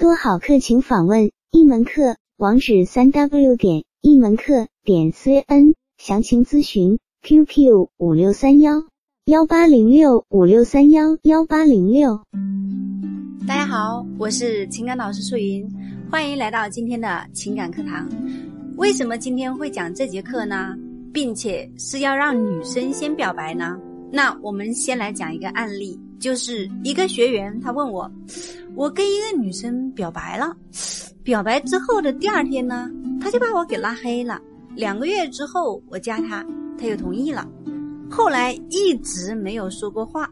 多好课，请访问一门课网址：三 w 点一门课点 cn，详情咨询 QQ 五六三幺幺八零六五六三幺幺八零六。大家好，我是情感老师素云，欢迎来到今天的情感课堂。为什么今天会讲这节课呢？并且是要让女生先表白呢？那我们先来讲一个案例，就是一个学员他问我，我跟一个女生表白了，表白之后的第二天呢，他就把我给拉黑了。两个月之后我加他，他又同意了，后来一直没有说过话。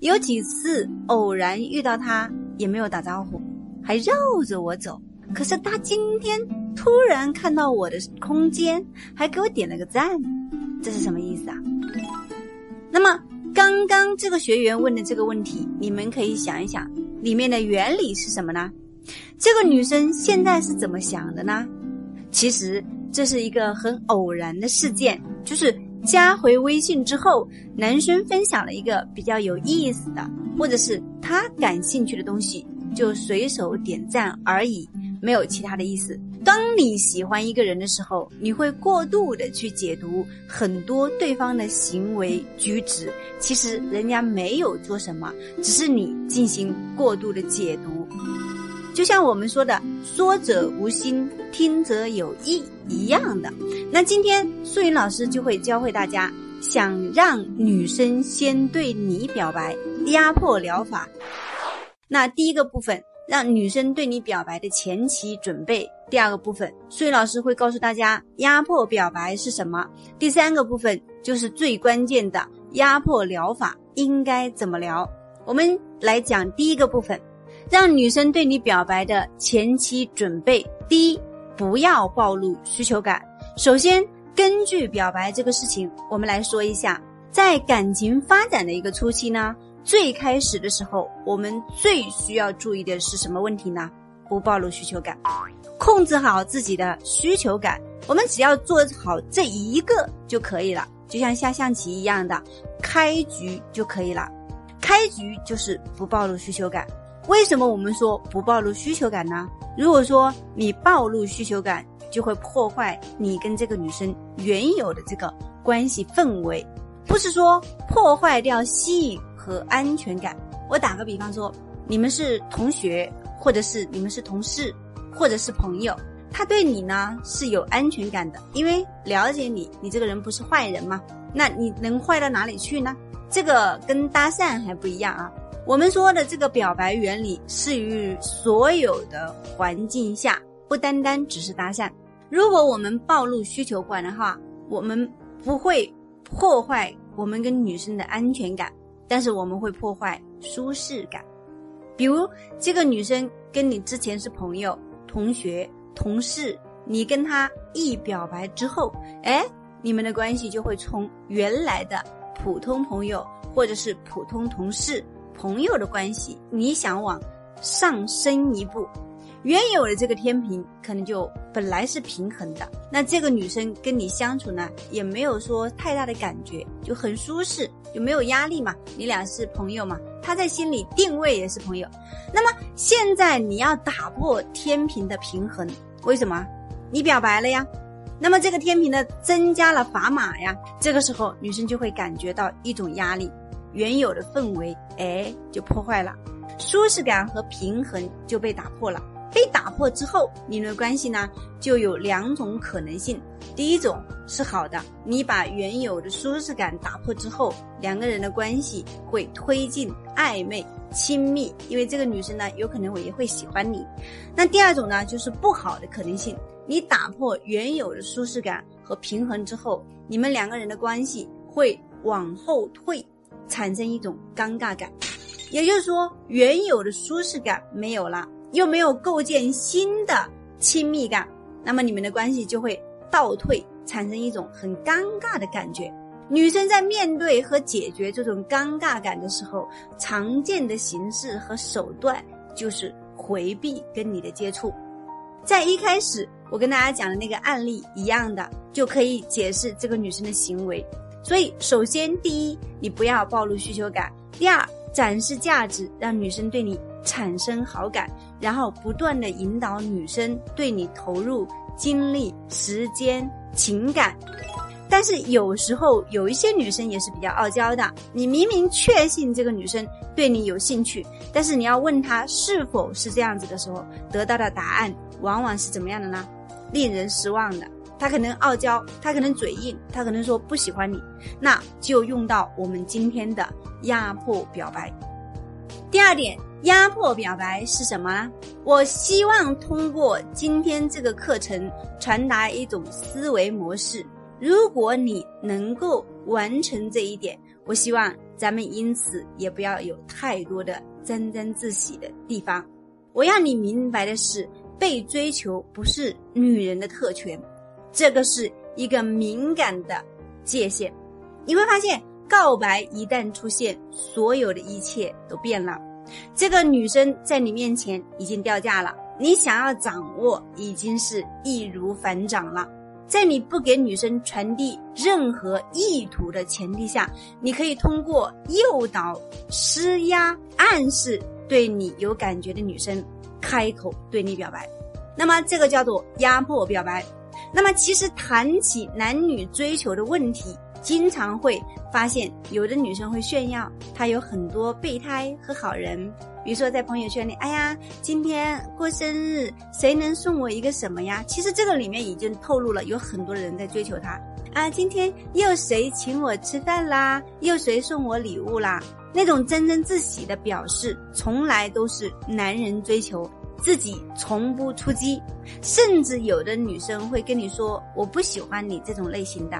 有几次偶然遇到他，也没有打招呼，还绕着我走。可是他今天突然看到我的空间，还给我点了个赞，这是什么意思啊？那么刚刚这个学员问的这个问题，你们可以想一想，里面的原理是什么呢？这个女生现在是怎么想的呢？其实这是一个很偶然的事件，就是加回微信之后，男生分享了一个比较有意思的，或者是他感兴趣的东西，就随手点赞而已。没有其他的意思。当你喜欢一个人的时候，你会过度的去解读很多对方的行为举止，其实人家没有做什么，只是你进行过度的解读。就像我们说的“说者无心，听者有意”一样的。那今天素云老师就会教会大家，想让女生先对你表白，压迫疗法。那第一个部分。让女生对你表白的前期准备。第二个部分，素云老师会告诉大家压迫表白是什么。第三个部分就是最关键的压迫疗法应该怎么聊。我们来讲第一个部分，让女生对你表白的前期准备。第一，不要暴露需求感。首先，根据表白这个事情，我们来说一下，在感情发展的一个初期呢。最开始的时候，我们最需要注意的是什么问题呢？不暴露需求感，控制好自己的需求感。我们只要做好这一个就可以了，就像下象棋一样的，开局就可以了。开局就是不暴露需求感。为什么我们说不暴露需求感呢？如果说你暴露需求感，就会破坏你跟这个女生原有的这个关系氛围，不是说破坏掉吸引。和安全感。我打个比方说，你们是同学，或者是你们是同事，或者是朋友，他对你呢是有安全感的，因为了解你，你这个人不是坏人嘛。那你能坏到哪里去呢？这个跟搭讪还不一样啊。我们说的这个表白原理适于所有的环境下，不单单只是搭讪。如果我们暴露需求管的话，我们不会破坏我们跟女生的安全感。但是我们会破坏舒适感，比如这个女生跟你之前是朋友、同学、同事，你跟她一表白之后，哎，你们的关系就会从原来的普通朋友或者是普通同事、朋友的关系，你想往上升一步。原有的这个天平可能就本来是平衡的，那这个女生跟你相处呢，也没有说太大的感觉，就很舒适，就没有压力嘛。你俩是朋友嘛，他在心里定位也是朋友。那么现在你要打破天平的平衡，为什么？你表白了呀，那么这个天平呢增加了砝码呀，这个时候女生就会感觉到一种压力，原有的氛围哎就破坏了，舒适感和平衡就被打破了。被打破之后，你们的关系呢就有两种可能性。第一种是好的，你把原有的舒适感打破之后，两个人的关系会推进暧昧、亲密，因为这个女生呢有可能我也会喜欢你。那第二种呢就是不好的可能性，你打破原有的舒适感和平衡之后，你们两个人的关系会往后退，产生一种尴尬感，也就是说原有的舒适感没有了。又没有构建新的亲密感，那么你们的关系就会倒退，产生一种很尴尬的感觉。女生在面对和解决这种尴尬感的时候，常见的形式和手段就是回避跟你的接触。在一开始我跟大家讲的那个案例一样的，就可以解释这个女生的行为。所以，首先第一，你不要暴露需求感；第二，展示价值，让女生对你产生好感。然后不断的引导女生对你投入精力、时间、情感。但是有时候有一些女生也是比较傲娇的，你明明确信这个女生对你有兴趣，但是你要问她是否是这样子的时候，得到的答案往往是怎么样的呢？令人失望的。她可能傲娇，她可能嘴硬，她可能说不喜欢你，那就用到我们今天的压迫表白。第二点，压迫表白是什么？我希望通过今天这个课程传达一种思维模式。如果你能够完成这一点，我希望咱们因此也不要有太多的沾沾自喜的地方。我要你明白的是，被追求不是女人的特权，这个是一个敏感的界限。你会发现，告白一旦出现，所有的一切都变了。这个女生在你面前已经掉价了，你想要掌握已经是易如反掌了。在你不给女生传递任何意图的前提下，你可以通过诱导、施压、暗示对你有感觉的女生开口对你表白。那么这个叫做压迫表白。那么其实谈起男女追求的问题，经常会发现有的女生会炫耀她有很多备胎和好人。比如说在朋友圈里，哎呀，今天过生日，谁能送我一个什么呀？其实这个里面已经透露了有很多人在追求她啊。今天又谁请我吃饭啦？又谁送我礼物啦？那种沾沾自喜的表示，从来都是男人追求，自己从不出击。甚至有的女生会跟你说，我不喜欢你这种类型的。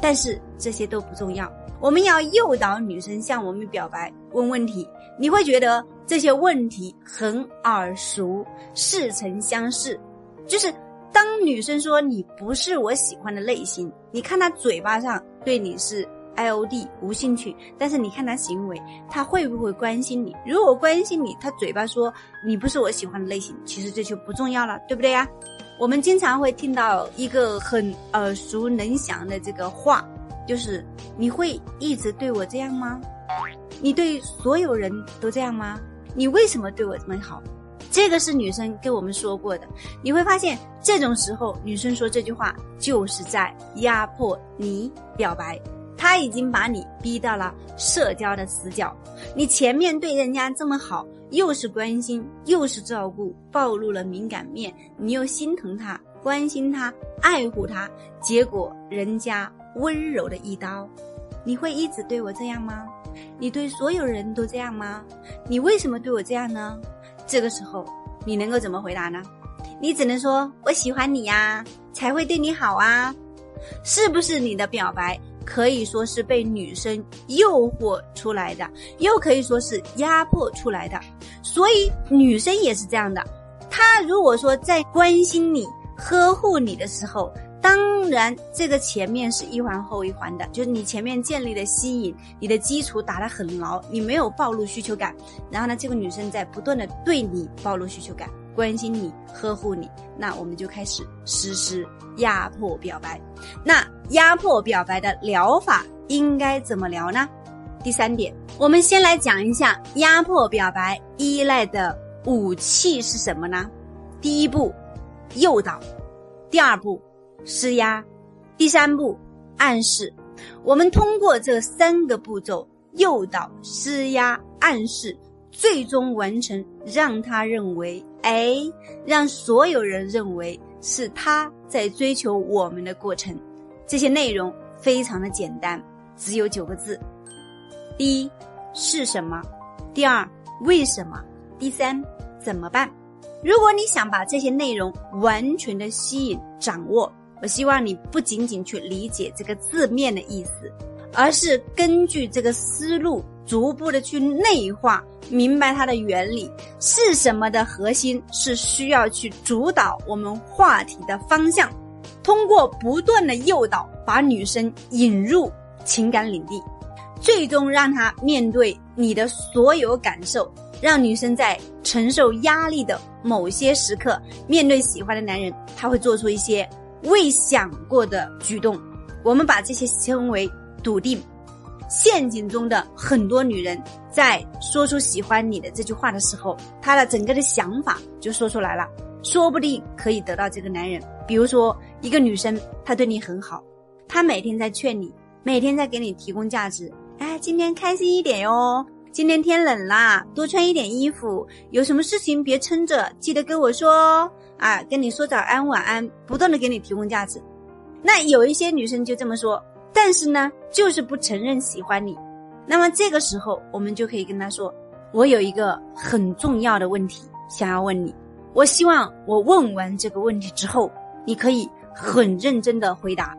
但是这些都不重要。我们要诱导女生向我们表白，问问题，你会觉得这些问题很耳熟，似曾相识。就是当女生说你不是我喜欢的类型，你看她嘴巴上对你是 I O D 无兴趣，但是你看她行为，她会不会关心你？如果关心你，她嘴巴说你不是我喜欢的类型，其实这就不重要了，对不对呀？我们经常会听到一个很耳熟能详的这个话。就是你会一直对我这样吗？你对所有人都这样吗？你为什么对我这么好？这个是女生跟我们说过的。你会发现，这种时候女生说这句话就是在压迫你表白。她已经把你逼到了社交的死角。你前面对人家这么好，又是关心又是照顾，暴露了敏感面，你又心疼他、关心他、爱护他，结果人家。温柔的一刀，你会一直对我这样吗？你对所有人都这样吗？你为什么对我这样呢？这个时候你能够怎么回答呢？你只能说我喜欢你呀，才会对你好啊。是不是你的表白可以说是被女生诱惑出来的，又可以说是压迫出来的？所以女生也是这样的，她如果说在关心你、呵护你的时候。当然，这个前面是一环后一环的，就是你前面建立的吸引，你的基础打得很牢，你没有暴露需求感。然后呢，这个女生在不断的对你暴露需求感，关心你，呵护你，那我们就开始实施压迫表白。那压迫表白的疗法应该怎么聊呢？第三点，我们先来讲一下压迫表白依赖的武器是什么呢？第一步，诱导；第二步。施压，第三步暗示。我们通过这三个步骤诱导、施压、暗示，最终完成让他认为，哎，让所有人认为是他在追求我们的过程。这些内容非常的简单，只有九个字：第一是什么？第二为什么？第三怎么办？如果你想把这些内容完全的吸引、掌握。我希望你不仅仅去理解这个字面的意思，而是根据这个思路，逐步的去内化，明白它的原理是什么的核心是需要去主导我们话题的方向，通过不断的诱导，把女生引入情感领地，最终让她面对你的所有感受，让女生在承受压力的某些时刻，面对喜欢的男人，他会做出一些。未想过的举动，我们把这些称为笃定。陷阱中的很多女人，在说出喜欢你的这句话的时候，她的整个的想法就说出来了，说不定可以得到这个男人。比如说，一个女生她对你很好，她每天在劝你，每天在给你提供价值。哎，今天开心一点哟，今天天冷啦，多穿一点衣服。有什么事情别撑着，记得跟我说哦。啊，跟你说早安晚安，不断的给你提供价值。那有一些女生就这么说，但是呢，就是不承认喜欢你。那么这个时候，我们就可以跟他说：“我有一个很重要的问题想要问你，我希望我问完这个问题之后，你可以很认真的回答。”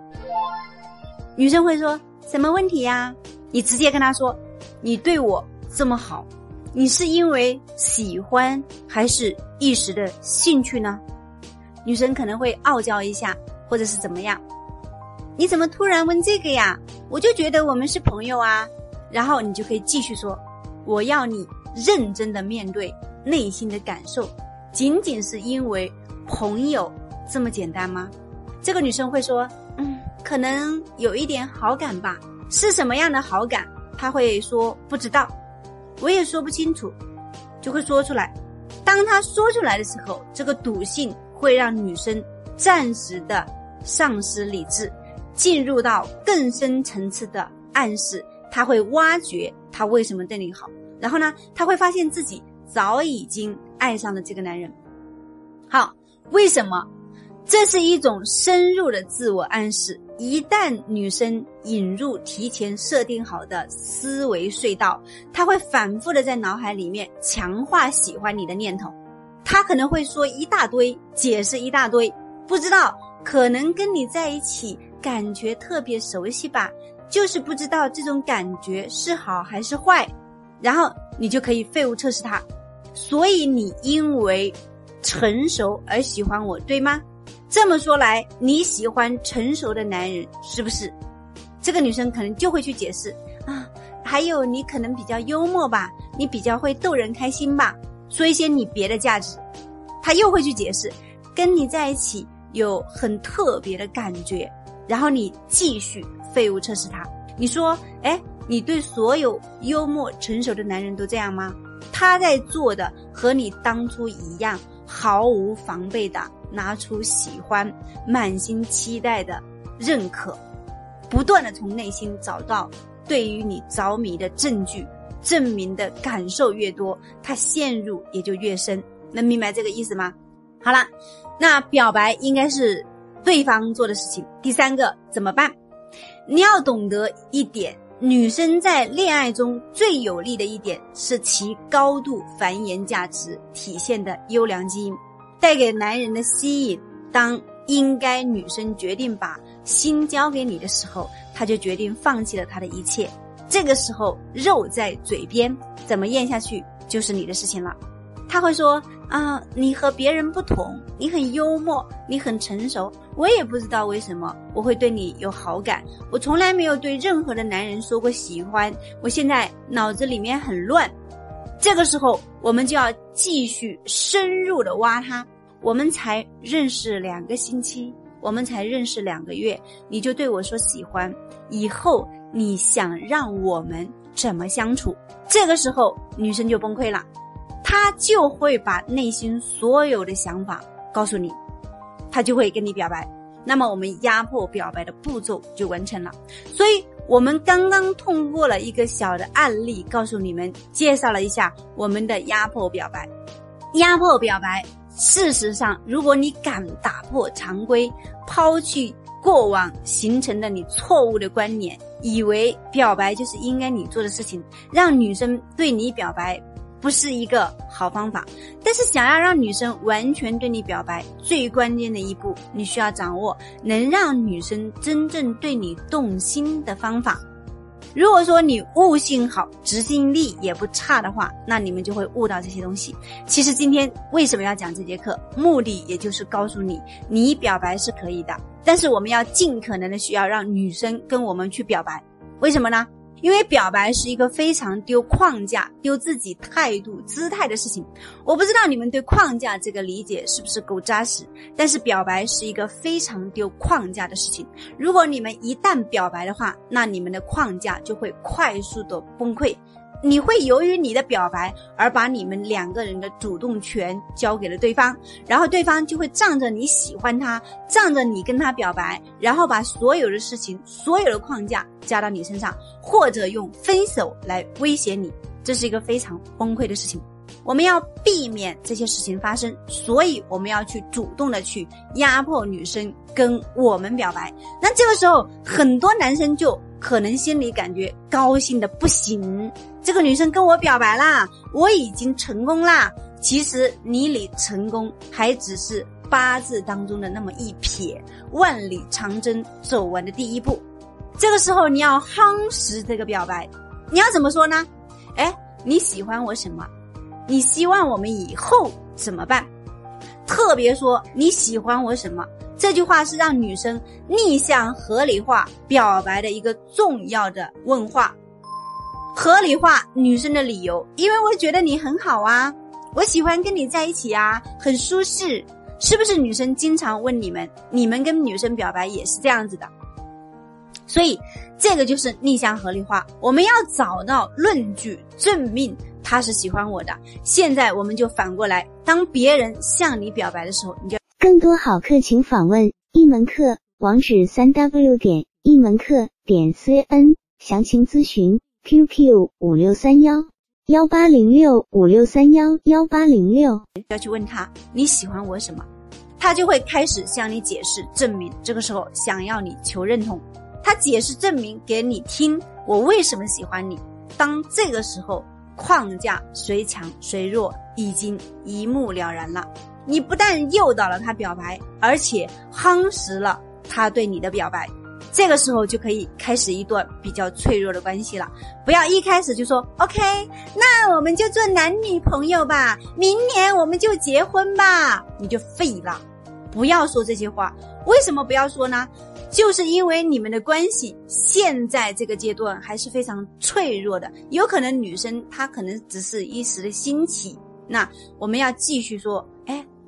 女生会说：“什么问题呀？”你直接跟她说：“你对我这么好。”你是因为喜欢还是一时的兴趣呢？女生可能会傲娇一下，或者是怎么样？你怎么突然问这个呀？我就觉得我们是朋友啊。然后你就可以继续说：“我要你认真的面对内心的感受，仅仅是因为朋友这么简单吗？”这个女生会说：“嗯，可能有一点好感吧。是什么样的好感？”她会说：“不知道。”我也说不清楚，就会说出来。当他说出来的时候，这个笃信会让女生暂时的丧失理智，进入到更深层次的暗示。他会挖掘他为什么对你好，然后呢，他会发现自己早已经爱上了这个男人。好，为什么？这是一种深入的自我暗示。一旦女生引入提前设定好的思维隧道，她会反复的在脑海里面强化喜欢你的念头。她可能会说一大堆，解释一大堆，不知道可能跟你在一起感觉特别熟悉吧，就是不知道这种感觉是好还是坏。然后你就可以废物测试他。所以你因为成熟而喜欢我，对吗？这么说来，你喜欢成熟的男人是不是？这个女生可能就会去解释啊，还有你可能比较幽默吧，你比较会逗人开心吧，说一些你别的价值。她又会去解释，跟你在一起有很特别的感觉。然后你继续废物测试他，你说，哎，你对所有幽默成熟的男人都这样吗？他在做的和你当初一样，毫无防备的。拿出喜欢、满心期待的认可，不断的从内心找到对于你着迷的证据，证明的感受越多，他陷入也就越深。能明白这个意思吗？好了，那表白应该是对方做的事情。第三个怎么办？你要懂得一点，女生在恋爱中最有利的一点是其高度繁衍价值体现的优良基因。带给男人的吸引，当应该女生决定把心交给你的时候，他就决定放弃了他的一切。这个时候，肉在嘴边，怎么咽下去就是你的事情了。他会说：“啊，你和别人不同，你很幽默，你很成熟。我也不知道为什么我会对你有好感。我从来没有对任何的男人说过喜欢。我现在脑子里面很乱。”这个时候，我们就要继续深入的挖他。我们才认识两个星期，我们才认识两个月，你就对我说喜欢，以后你想让我们怎么相处？这个时候，女生就崩溃了，他就会把内心所有的想法告诉你，他就会跟你表白。那么，我们压迫表白的步骤就完成了。所以。我们刚刚通过了一个小的案例，告诉你们介绍了一下我们的压迫表白。压迫表白，事实上，如果你敢打破常规，抛弃过往形成的你错误的观念，以为表白就是应该你做的事情，让女生对你表白。不是一个好方法，但是想要让女生完全对你表白，最关键的一步，你需要掌握能让女生真正对你动心的方法。如果说你悟性好，执行力也不差的话，那你们就会悟到这些东西。其实今天为什么要讲这节课，目的也就是告诉你，你表白是可以的，但是我们要尽可能的需要让女生跟我们去表白。为什么呢？因为表白是一个非常丢框架、丢自己态度、姿态的事情。我不知道你们对框架这个理解是不是够扎实，但是表白是一个非常丢框架的事情。如果你们一旦表白的话，那你们的框架就会快速的崩溃。你会由于你的表白而把你们两个人的主动权交给了对方，然后对方就会仗着你喜欢他，仗着你跟他表白，然后把所有的事情、所有的框架加到你身上，或者用分手来威胁你，这是一个非常崩溃的事情。我们要避免这些事情发生，所以我们要去主动的去压迫女生跟我们表白。那这个时候，很多男生就可能心里感觉高兴的不行。这个女生跟我表白啦，我已经成功啦。其实你离成功还只是八字当中的那么一撇，万里长征走完的第一步。这个时候你要夯实这个表白，你要怎么说呢？哎，你喜欢我什么？你希望我们以后怎么办？特别说你喜欢我什么？这句话是让女生逆向合理化表白的一个重要的问话。合理化女生的理由，因为我觉得你很好啊，我喜欢跟你在一起啊，很舒适，是不是？女生经常问你们，你们跟女生表白也是这样子的，所以这个就是逆向合理化。我们要找到论据证明他是喜欢我的。现在我们就反过来，当别人向你表白的时候，你就更多好课请访问一门课网址：三 w 点一门课点 cn，详情咨询。QQ 五六三幺幺八零六五六三幺幺八零六，要去问他你喜欢我什么，他就会开始向你解释证明。这个时候想要你求认同，他解释证明给你听，我为什么喜欢你。当这个时候框架谁强谁弱已经一目了然了。你不但诱导了他表白，而且夯实了他对你的表白。这个时候就可以开始一段比较脆弱的关系了。不要一开始就说 OK，那我们就做男女朋友吧，明年我们就结婚吧，你就废了。不要说这些话，为什么不要说呢？就是因为你们的关系现在这个阶段还是非常脆弱的，有可能女生她可能只是一时的兴起。那我们要继续说，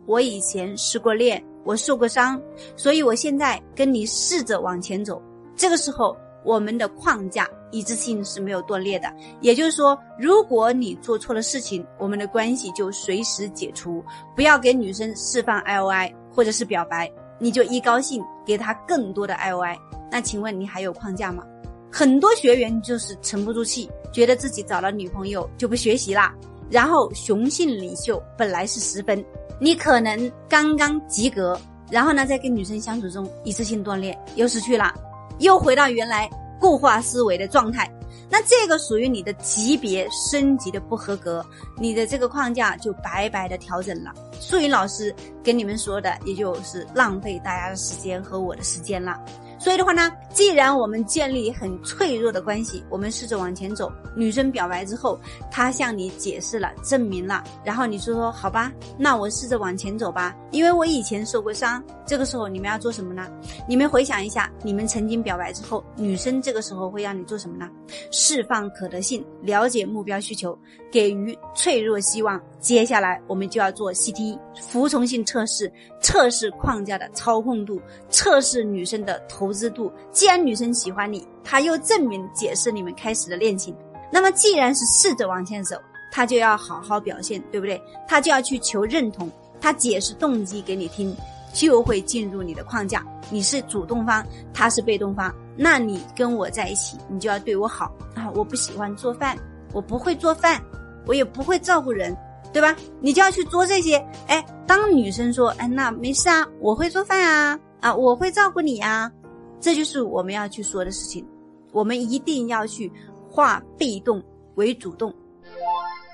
我以前失过恋。我受过伤，所以我现在跟你试着往前走。这个时候，我们的框架一致性是没有断裂的。也就是说，如果你做错了事情，我们的关系就随时解除。不要给女生释放 I O I 或者是表白，你就一高兴给她更多的 I O I。那请问你还有框架吗？很多学员就是沉不住气，觉得自己找了女朋友就不学习啦，然后雄性领袖本来是十分。你可能刚刚及格，然后呢，在跟女生相处中一次性断裂，又失去了，又回到原来固化思维的状态。那这个属于你的级别升级的不合格，你的这个框架就白白的调整了。素云老师跟你们说的，也就是浪费大家的时间和我的时间了。所以的话呢，既然我们建立很脆弱的关系，我们试着往前走。女生表白之后，她向你解释了、证明了，然后你说说好吧，那我试着往前走吧，因为我以前受过伤。这个时候你们要做什么呢？你们回想一下，你们曾经表白之后，女生这个时候会让你做什么呢？释放可得性，了解目标需求，给予脆弱希望。接下来我们就要做 CT 服从性测试，测试框架的操控度，测试女生的投资度。既然女生喜欢你，她又证明解释你们开始的恋情，那么既然是试着往前走，她就要好好表现，对不对？她就要去求认同，她解释动机给你听，就会进入你的框架。你是主动方，他是被动方，那你跟我在一起，你就要对我好啊！我不喜欢做饭，我不会做饭，我也不会照顾人。对吧？你就要去做这些。哎，当女生说：“哎，那没事啊，我会做饭啊，啊，我会照顾你啊。”这就是我们要去说的事情。我们一定要去化被动为主动。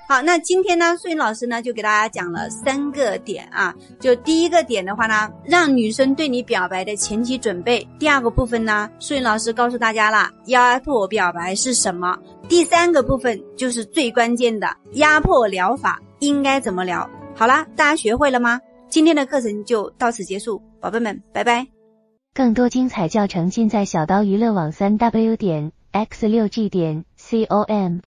好，那今天呢，素云老师呢就给大家讲了三个点啊。就第一个点的话呢，让女生对你表白的前期准备。第二个部分呢，素云老师告诉大家了，压迫表白是什么。第三个部分就是最关键的压迫疗法。应该怎么聊？好啦，大家学会了吗？今天的课程就到此结束，宝贝们，拜拜。更多精彩教程尽在小刀娱乐网三 w 点 x 六 g 点 com。